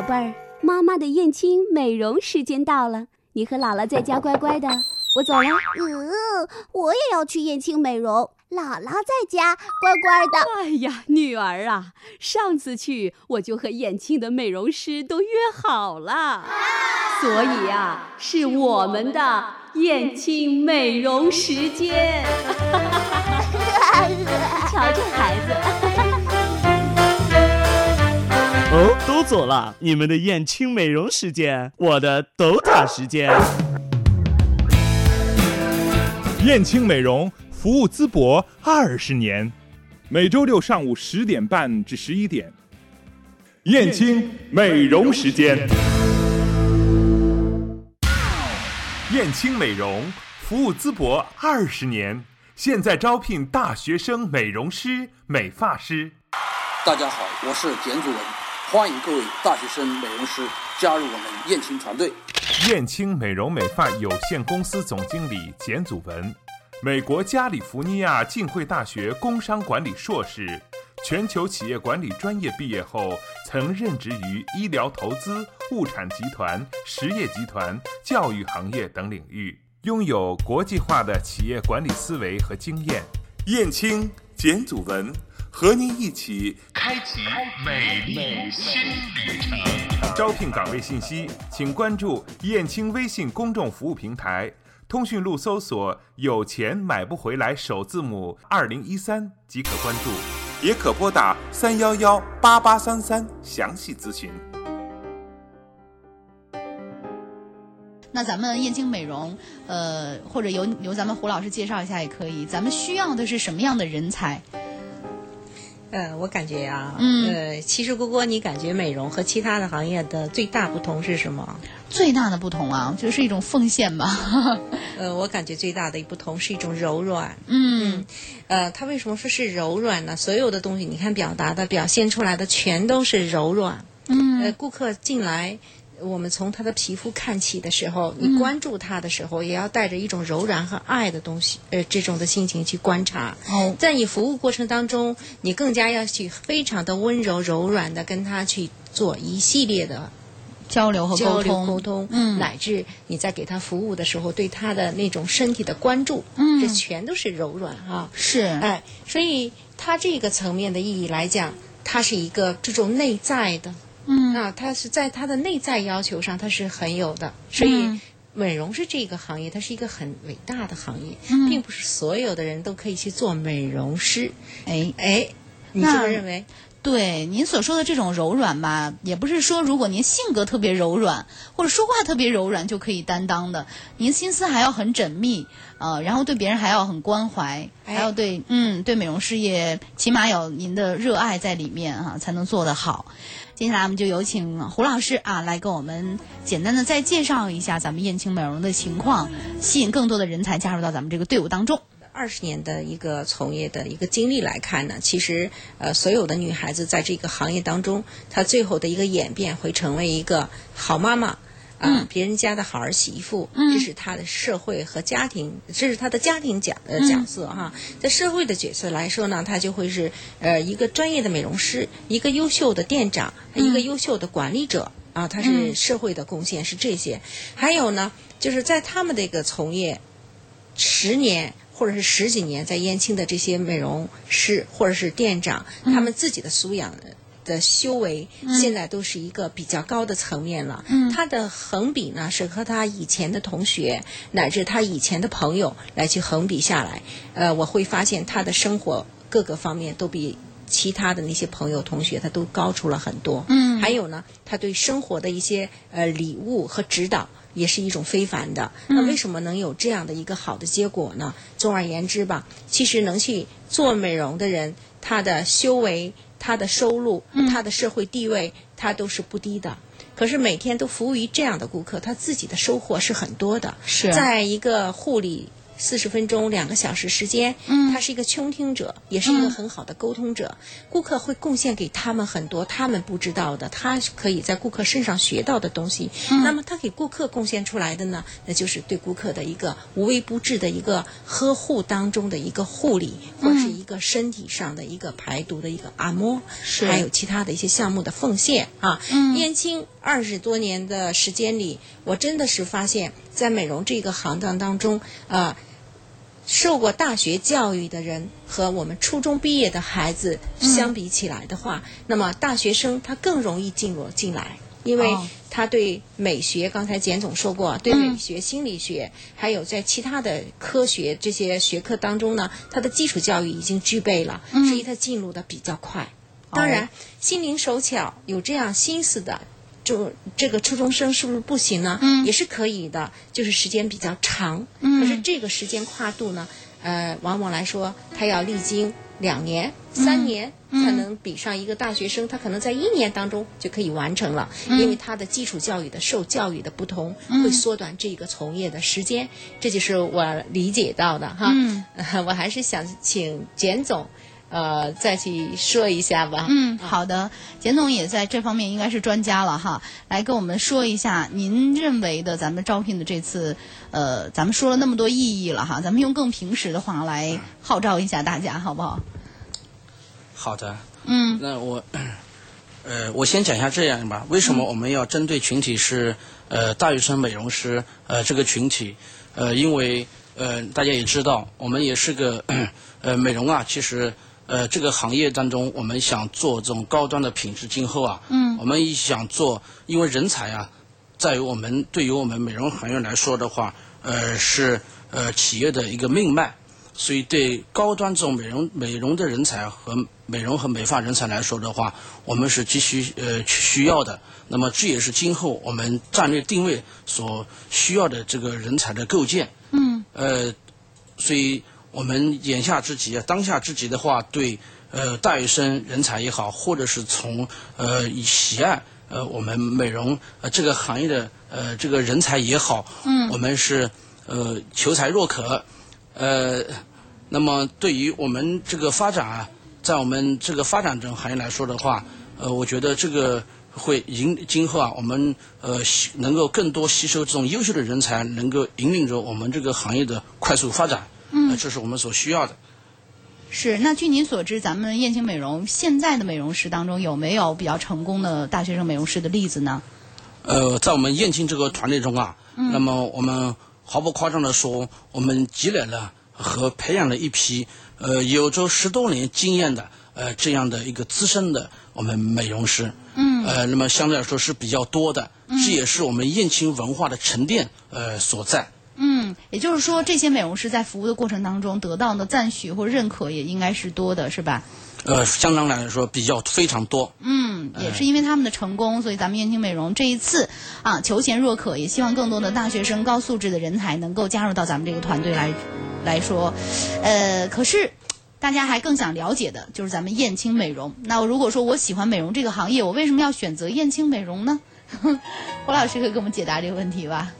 宝贝儿，妈妈的燕青美容时间到了，你和姥姥在家乖乖的，我走了。嗯，我也要去燕青美容，姥姥在家乖乖的。哎呀，女儿啊，上次去我就和燕青的美容师都约好了，所以呀，是我们的燕青美容时间。都走了，你们的燕青美容时间，我的斗塔时间。燕青美容服务淄博二十年，每周六上午十点半至十一点。燕青美容时间。燕青美容服务淄博二十年，现在招聘大学生美容师、美发师。大家好，我是简祖文，欢迎各位大学生美容师加入我们燕青团队。燕青美容美发有限公司总经理简祖文，美国加利福尼亚浸会大学工商管理硕士，全球企业管理专业毕业后，曾任职于医疗投资、物产集团、实业集团、教育行业等领域，拥有国际化的企业管理思维和经验。燕青简祖文和您一起开启美丽新旅程。招聘岗位信息，请关注燕青微信公众服务平台，通讯录搜索“有钱买不回来”首字母二零一三即可关注，也可拨打三幺幺八八三三详细咨询。那咱们燕青美容，呃，或者由由咱们胡老师介绍一下也可以。咱们需要的是什么样的人才？呃，我感觉呀、嗯呃，其实郭郭，你感觉美容和其他的行业的最大不同是什么？最大的不同啊，就是一种奉献吧。呃，我感觉最大的不同是一种柔软。嗯呃，它为什么说是柔软呢？所有的东西，你看表达的、表现出来的全都是柔软。嗯呃，嗯顾客进来，我们从他的皮肤看起的时候，嗯。你关注他的时候，也要带着一种柔软和爱的东西，呃，这种的心情去观察。哦。在你服务过程当中，你更加要去非常的温柔、柔软的跟他去做一系列的交流和沟通，沟通，嗯。乃至你在给他服务的时候，对他的那种身体的关注，嗯。这全都是柔软啊。是。哎，所以他这个层面的意义来讲，它是一个这种内在的，嗯啊，它是在它的内在要求上，它是很有的。所以，嗯美容是这个行业，它是一个很伟大的行业，嗯并不是所有的人都可以去做美容师。哎。哎，你这么认为？对您所说的这种柔软吧，也不是说如果您性格特别柔软，或者说话特别柔软就可以担当的。您心思还要很缜密，呃，然后对别人还要很关怀，哎还要对嗯对美容事业起码有您的热爱在里面哈、才能做得好。接下来我们就有请胡老师啊来跟我们简单的再介绍一下咱们燕青美容的情况，吸引更多的人才加入到咱们这个队伍当中。二十年的一个从业的一个经历来看呢，其实呃，所有的女孩子在这个行业当中，她最后的一个演变会成为一个好妈妈。啊、嗯。别人家的好儿媳妇，嗯。这是他的社会和家庭，这是他的家庭角角色哈。在社会的角色来说呢，他就会是呃一个专业的美容师，一个优秀的店长，一个优秀的管理者啊，他是嗯。社会的贡献是这些。还有呢，就是在他们的一个从业十年或者是十几年在燕青的这些美容师或者是店长，他们自己的素养的修为，现在都是一个比较高的层面了。嗯他的横比呢，是和他以前的同学乃至他以前的朋友来去横比下来，呃，我会发现他的生活各个方面都比。其他的那些朋友同学，他都高出了很多。嗯还有呢，他对生活的一些呃礼物和指导，也是一种非凡的。那为什么能有这样的一个好的结果呢？总而言之吧，其实能去做美容的人，他的修为、他的收入、他的社会地位，他都是不低的。可是每天都服务于这样的顾客，他自己的收获是很多的。是在一个护理四十分钟、两个小时时间，嗯他是一个倾听者，也是一个很好的沟通者。顾客会贡献给他们很多他们不知道的，他可以在顾客身上学到的东西。那么他给顾客贡献出来的呢，那就是对顾客的一个无微不至的一个呵护当中的一个护理，或者是一个身体上的一个排毒的一个按摩，是还有其他的一些项目的奉献啊。嗯燕青二十多年的时间里，我真的是发现，在美容这个行当当中，啊、受过大学教育的人和我们初中毕业的孩子相比起来的话，那么大学生他更容易进入进来，因为哦。他对美学，刚才简总说过，对美学、心理学，还有在其他的科学这些学科当中呢，他的基础教育已经具备了，所以他进入的比较快。当然，心灵手巧有这样心思的，就这个初中生是不是不行呢？嗯也是可以的，就是时间比较长。嗯可是这个时间跨度呢，呃，往往来说，他要历经两年、三年。才能比上一个大学生，他可能在一年当中就可以完成了，因为他的基础教育的受教育的不同，会缩短这个从业的时间，这就是我理解到的哈。嗯 我还是想请简总，呃，再去说一下吧。嗯，好的，简总也在这方面应该是专家了哈，来跟我们说一下您认为的咱们招聘的这次，呃，咱们说了那么多意义了哈，咱们用更平实的话来号召一下大家，好不好？好的，嗯那我，呃，我先讲一下这样吧。为什么我们要针对群体是呃大学生美容师呃这个群体？呃，因为呃大家也知道，我们也是个 呃美容啊，其实呃这个行业当中，我们想做这种高端的品质，今后啊，嗯我们也想做，因为人才啊，在于我们对于我们美容行业来说的话，呃是呃企业的一个命脉。所以对高端这种美容美容的人才和美容和美发人才来说的话，我们是急需呃需要的。那么这也是今后我们战略定位所需要的这个人才的构建。嗯呃，所以我们眼下之急啊，当下之急的话，对呃大学生人才也好，或者是从呃以喜爱呃我们美容呃这个行业的呃这个人才也好，嗯。我们是呃求才若渴，呃，那么对于我们这个发展啊，在我们这个发展这种行业来说的话，呃，我觉得这个会引今后啊，我们呃吸能够更多吸收这种优秀的人才，能够引领着我们这个行业的快速发展，嗯呃，这是我们所需要的。是。那据您所知，咱们燕青美容现在的美容师当中有没有比较成功的大学生美容师的例子呢？呃，在我们燕青这个团队中啊，那么我们毫不夸张的说，我们积累了和培养了一批呃有着十多年经验的呃这样的一个资深的我们美容师。嗯呃，那么相对来说是比较多的，这也是我们燕青文化的沉淀呃所在。嗯，也就是说，这些美容师在服务的过程当中得到的赞许或认可也应该是多的，是吧？呃，相当来说比较非常多。嗯，也是因为他们的成功，所以咱们燕青美容这一次啊求贤若渴，也希望更多的大学生、高素质的人才能够加入到咱们这个团队来来说。呃，可是大家还更想了解的就是咱们燕青美容。那如果说我喜欢美容这个行业，我为什么要选择燕青美容呢？胡老师可以给我们解答这个问题吧？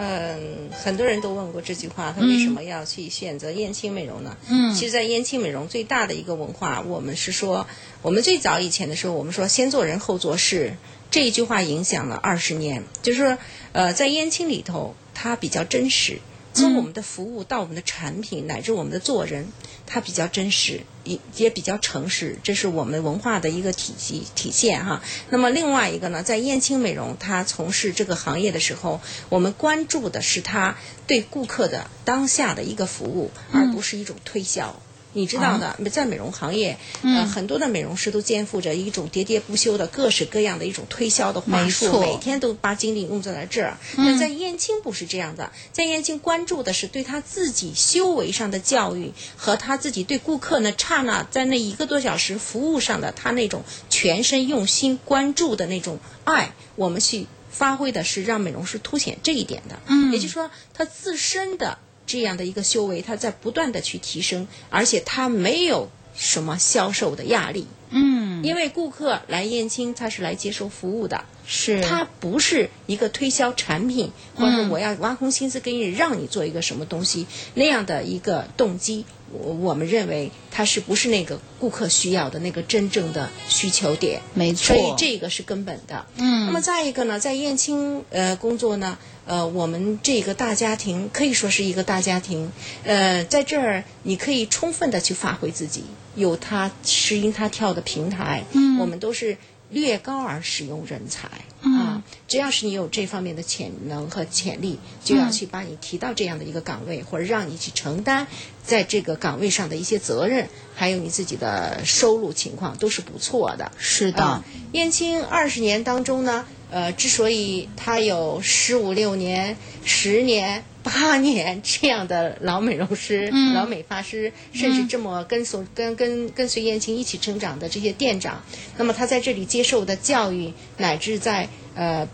嗯，很多人都问过这句话，他为什么要去选择燕青美容呢？嗯其实，在燕青美容最大的一个文化，我们是说，我们最早以前的时候，我们说先做人后做事，这一句话影响了二十年。就是说，呃，在燕青里头，它比较真实，从我们的服务到我们的产品，乃至我们的做人，它比较真实，也也比较诚实，这是我们文化的一个体系体现哈。那么另外一个呢，在燕青美容，它从事这个行业的时候，我们关注的是它对顾客的当下的一个服务，而不是一种推销。你知道的，在美容行业，呃，很多的美容师都肩负着一种喋喋不休的各式各样的一种推销的话没术，每天都把精力用在了这儿。那在燕青不是这样的，在燕青关注的是对他自己修为上的教育和他自己对顾客呢刹那在那一个多小时服务上的他那种全身用心关注的那种爱，我们去发挥的是让美容师凸显这一点的。嗯。也就是说，他自身的这样的一个修为，他在不断的去提升，而且他没有什么销售的压力。嗯，嗯，因为顾客来燕青，他是来接受服务的，是他不是一个推销产品，或者我要挖空心思给你让你做一个什么东西那样的一个动机。我我们认为它是不是那个顾客需要的那个真正的需求点？没错所以这个是根本的。嗯那么再一个呢，在燕青呃工作呢，呃，我们这个大家庭可以说是一个大家庭，呃，在这儿你可以充分的去发挥自己，有他适应他跳的平台，嗯，我们都是略高而使用人才，啊，只要是你有这方面的潜能和潜力，就要去把你提到这样的一个岗位，或者让你去承担在这个岗位上的一些责任，还有你自己的收入情况都是不错的。是的，啊，燕青二十年当中呢，呃，之所以他有十五六年、十年、八年 这样的老美容师、嗯老美发师，甚至这么跟随、跟跟跟随燕青一起成长的这些店长，那么他在这里接受的教育，乃至在呃。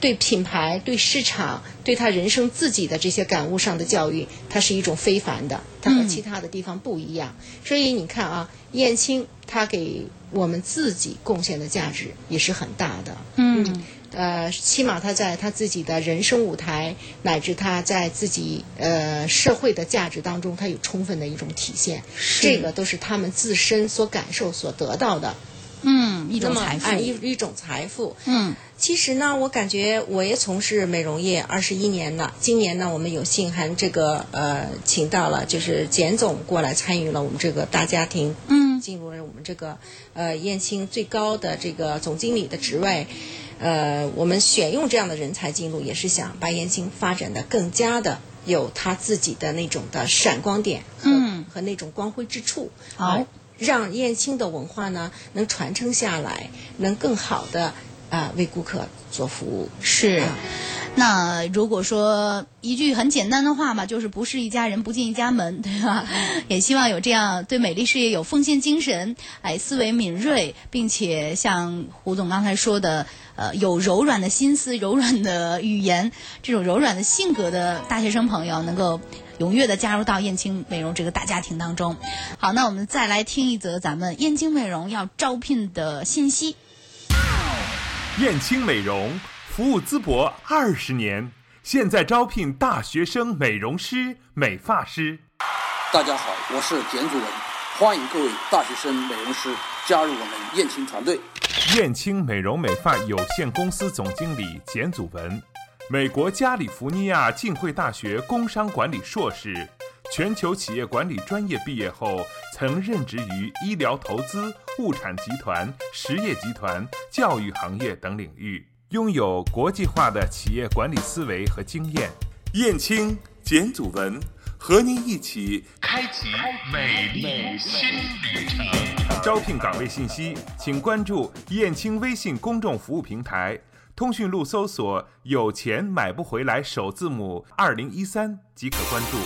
对品牌、对市场、对他人生自己的这些感悟上的教育，它是一种非凡的，它和其他的地方不一样。所以你看啊，燕青他给我们自己贡献的价值也是很大的。嗯呃，起码他在他自己的人生舞台，乃至他在自己呃社会的价值当中，他有充分的一种体现。这个都是他们自身所感受、所得到的。嗯，一种财富哎，一一种财富。嗯其实呢，我感觉我也从事美容业二十一年了。今年呢，我们有幸还这个呃，请到了就是简总过来参与了我们这个大家庭，嗯进入了我们这个呃燕青最高的这个总经理的职位。呃，我们选用这样的人才进入，也是想把燕青发展的更加的有他自己的那种的闪光点和、嗯和那种光辉之处。好呃让燕青的文化呢能传承下来，能更好的啊、为顾客做服务。是啊。那如果说一句很简单的话嘛，就是不是一家人不进一家门，对吧？也希望有这样对美丽事业有奉献精神，哎，思维敏锐，并且像胡总刚才说的，呃，有柔软的心思、柔软的语言，这种柔软的性格的大学生朋友，能够踊跃的加入到燕青美容这个大家庭当中。好，那我们再来听一则咱们燕青美容要招聘的信息。燕青美容服务淄博二十年，现在招聘大学生美容师、美发师。大家好，我是简祖文，欢迎各位大学生美容师加入我们燕青团队。燕青美容美发有限公司总经理简祖文，美国加利福尼亚浸会大学工商管理硕士，全球企业管理专业毕业后，曾任职于医疗投资、物产集团、实业集团、教育行业等领域，拥有国际化的企业管理思维和经验。燕青简祖文和您一起开启美丽新旅程。招聘岗位信息，请关注燕青微信公众服务平台，通讯录搜索“有钱买不回来”首字母二零一三即可关注，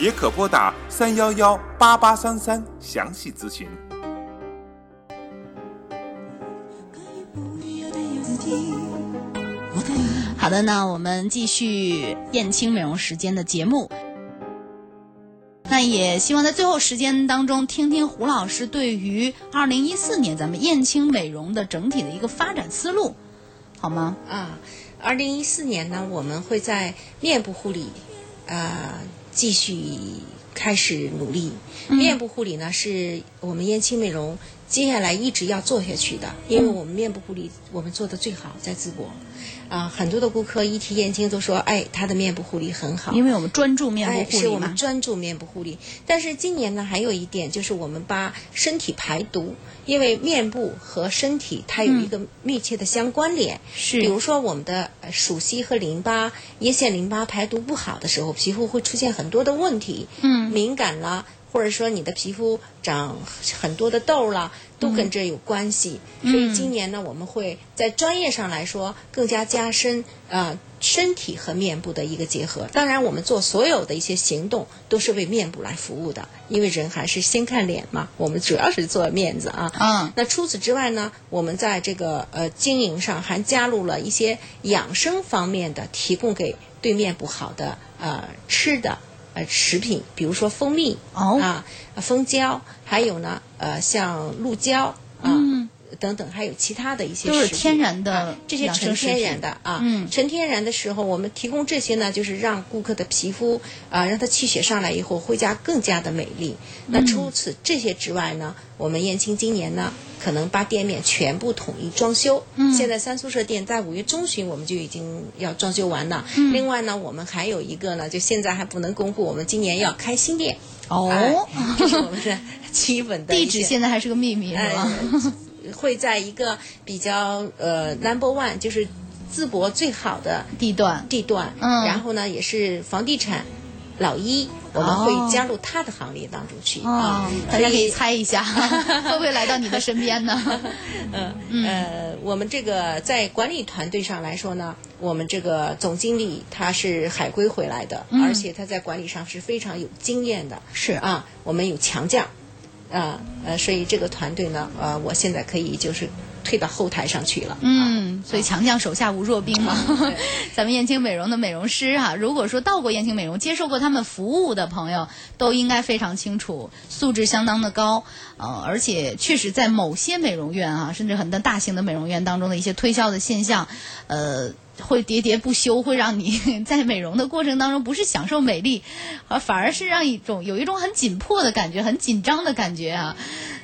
也可拨打三幺幺八八三三详细咨询。好的，那我们继续燕青美容时间的节目。那也希望在最后时间当中，听听胡老师对于二零一四年咱们燕青美容的整体的一个发展思路，好吗？啊，二零一四年呢，我们会在面部护理啊、继续开始努力。面部护理呢，是我们燕青美容接下来一直要做下去的，因为我们面部护理我们做的最好，在淄博。啊，很多的顾客一提燕青都说，哎，他的面部护理很好。因为我们专注面部哎，护理嘛是我们。专注面部护理。但是今年呢，还有一点就是我们把身体排毒，因为面部和身体它有一个密切的相关联。是比如说我们的呃属硒和淋巴、腋腺淋巴排毒不好的时候，皮肤会出现很多的问题，嗯敏感啦，或者说你的皮肤长很多的痘啦，都跟这有关系。所以今年呢，我们会在专业上来说更加加深啊、呃身体和面部的一个结合。当然，我们做所有的一些行动都是为面部来服务的，因为人还是先看脸嘛。我们主要是做面子啊。嗯那除此之外呢，我们在这个呃经营上还加入了一些养生方面的，提供给对面部好的呃吃的呃食品，比如说蜂蜜哦啊、蜂胶，还有呢呃像鹿胶啊。嗯等等，还有其他的一些都是天然的啊这些纯天然的啊，嗯纯天然的时候，我们提供这些呢，就是让顾客的皮肤啊，让他气血上来以后，会加更加的美丽。那除此这些之外呢，我们燕青今年呢，可能把店面全部统一装修。嗯现在三宿舍店在五月中旬我们就已经要装修完了。嗯另外呢，我们还有一个呢，就现在还不能公布，我们今年要开新店。哦哎这是我们的 基本的地址现在还是个秘密，是吧？呃会在一个比较呃 number one，就是淄博最好的地段地段，嗯。然后呢也是房地产老一，我们会加入他的行列当中去、哦。啊，，大家可以猜一下，会不会来到你的身边呢？嗯。呃，我们这个在管理团队上来说呢，我们这个总经理他是海归回来的，嗯。而且他在管理上是非常有经验的，是。啊，我们有强将，啊呃，所以这个团队呢，呃，我现在可以就是退到后台上去了，嗯，所以强将手下无弱兵嘛对。咱们燕青美容的美容师哈、如果说到过燕青美容、接受过他们服务的朋友，都应该非常清楚，素质相当的高。呃，而且确实在某些美容院啊，甚至很多大型的美容院当中的一些推销的现象，呃。会喋喋不休，会让你 在美容的过程当中不是享受美丽，而反而是让一种有一种很紧迫的感觉，很紧张的感觉啊。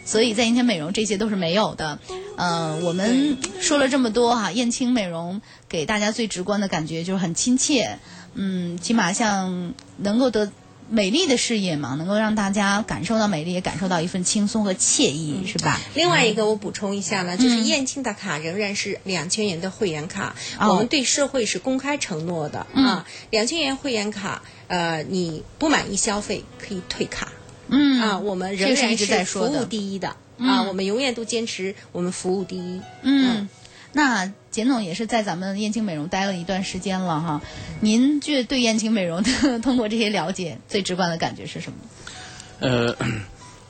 所以在阴天美容这些都是没有的。呃，我们说了这么多哈、燕青美容给大家最直观的感觉就是很亲切，嗯，起码像能够得美丽的事业嘛，能够让大家感受到美丽，也感受到一份轻松和惬意，是吧？另外一个我补充一下呢，就是嗯燕青的卡仍然是两千元的会员卡，哦。我们对社会是公开承诺的、嗯。啊。两千元会员卡，呃，你不满意消费可以退卡、嗯。啊，我们仍然是一直在说服务第一的嗯。啊，我们永远都坚持我们服务第一。嗯，那简总也是在咱们燕青美容待了一段时间了哈，您觉对燕青美容的 通过这些了解，最直观的感觉是什么？呃，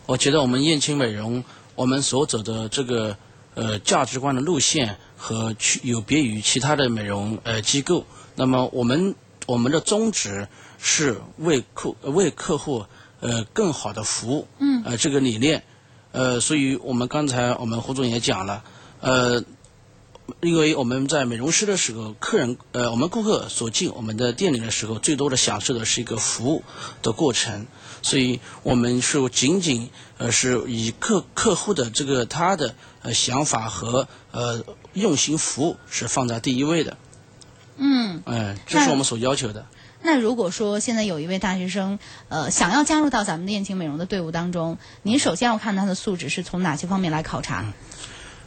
我觉得我们燕青美容，我们所走的这个呃价值观的路线和区有别于其他的美容呃机构。那么我们我们的宗旨是为客为客户呃更好的服务，嗯呃这个理念，呃，所以我们刚才我们胡总也讲了，呃。因为我们在美容师的时候，客人呃，我们顾客所进我们的店里的时候，最多的享受的是一个服务的过程，所以我们是仅仅呃是以客客户的这个他的呃想法和呃用心服务是放在第一位的，嗯，嗯、这是我们所要求的。那如果说现在有一位大学生，呃，想要加入到咱们的燕青美容的队伍当中，您首先要看他的素质是从哪些方面来考察？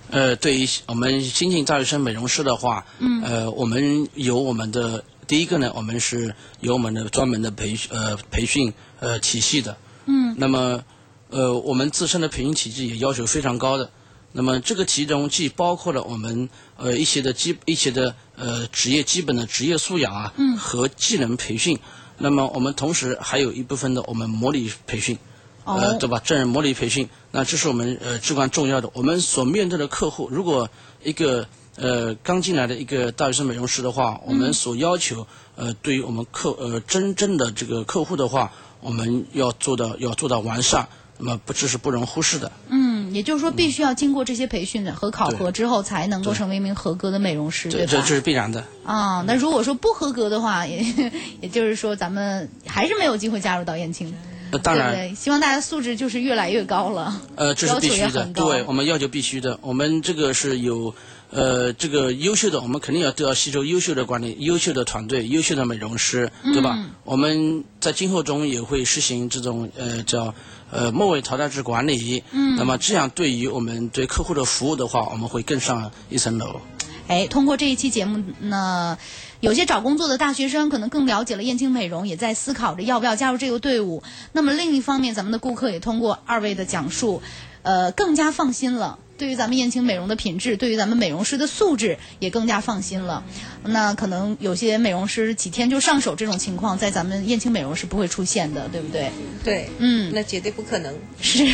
呃，对于我们新进大学生美容师的话，嗯，呃，我们有我们的第一个呢，我们是有我们的专门的培训呃培训呃体系的，嗯，那么呃我们自身的培训体系也要求非常高的，那么这个其中既包括了我们呃一些的基一些的呃职业基本的职业素养啊，嗯，和技能培训，那么我们同时还有一部分的我们模拟培训，哦呃，对吧？真人模拟培训，那这是我们呃至关重要的。我们所面对的客户，如果一个呃刚进来的一个大学生美容师的话，我们所要求呃对于我们客呃真正的这个客户的话，我们要做到要做到完善，那么不这是不容忽视的。嗯，也就是说，必须要经过这些培训和考核之后，才能够成为一名合格的美容师，对吧这这这？是必然的。啊，那如果说不合格的话，也也就是说，咱们还是没有机会加入到燕青，呃，当然，对对？希望大家素质就是越来越高了。呃，这是必须的对我们要求必须的。我们这个是有，呃，这个优秀的，我们肯定要都要吸收优秀的管理、优秀的团队、优秀的美容师，对吧？我们在今后中也会实行这种呃叫呃末位淘汰制管理。嗯，那么这样对于我们对客户的服务的话，我们会更上一层楼。哎，通过这一期节目呢，有些找工作的大学生可能更了解了燕青美容，也在思考着要不要加入这个队伍。那么另一方面，咱们的顾客也通过二位的讲述，呃，更加放心了。对于咱们燕青美容的品质，对于咱们美容师的素质也更加放心了。那可能有些美容师几天就上手这种情况，在咱们燕青美容是不会出现的，对不对？对，嗯那绝对不可能。是，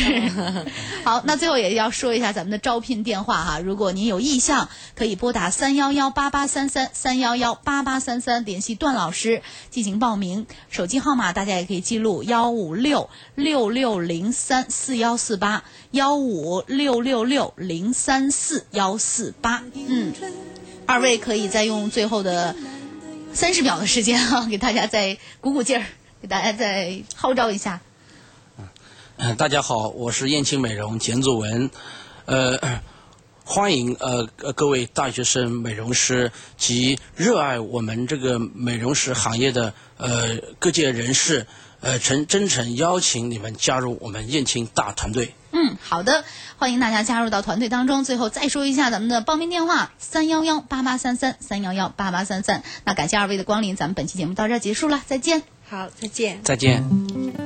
好，那最后也要说一下咱们的招聘电话哈，如果您有意向，可以拨打三幺幺八八三三三幺幺八八三三联系段老师进行报名。手机号码大家也可以记录幺五六六六零三四幺四八幺五六六六零三四幺四八。嗯，二位可以再用最后的三十秒的时间啊，给大家再鼓鼓劲儿，给大家再号召一下。嗯，大家好，我是燕青美容简祖文，呃，欢迎呃呃各位大学生美容师及热爱我们这个美容师行业的呃各界人士，呃诚真诚邀请你们加入我们燕青大团队。嗯，好的，欢迎大家加入到团队当中。最后再说一下咱们的报名电话：三幺幺八八三三三幺幺八八三三。那感谢二位的光临，咱们本期节目到这儿结束了，再见。好，再见。再见。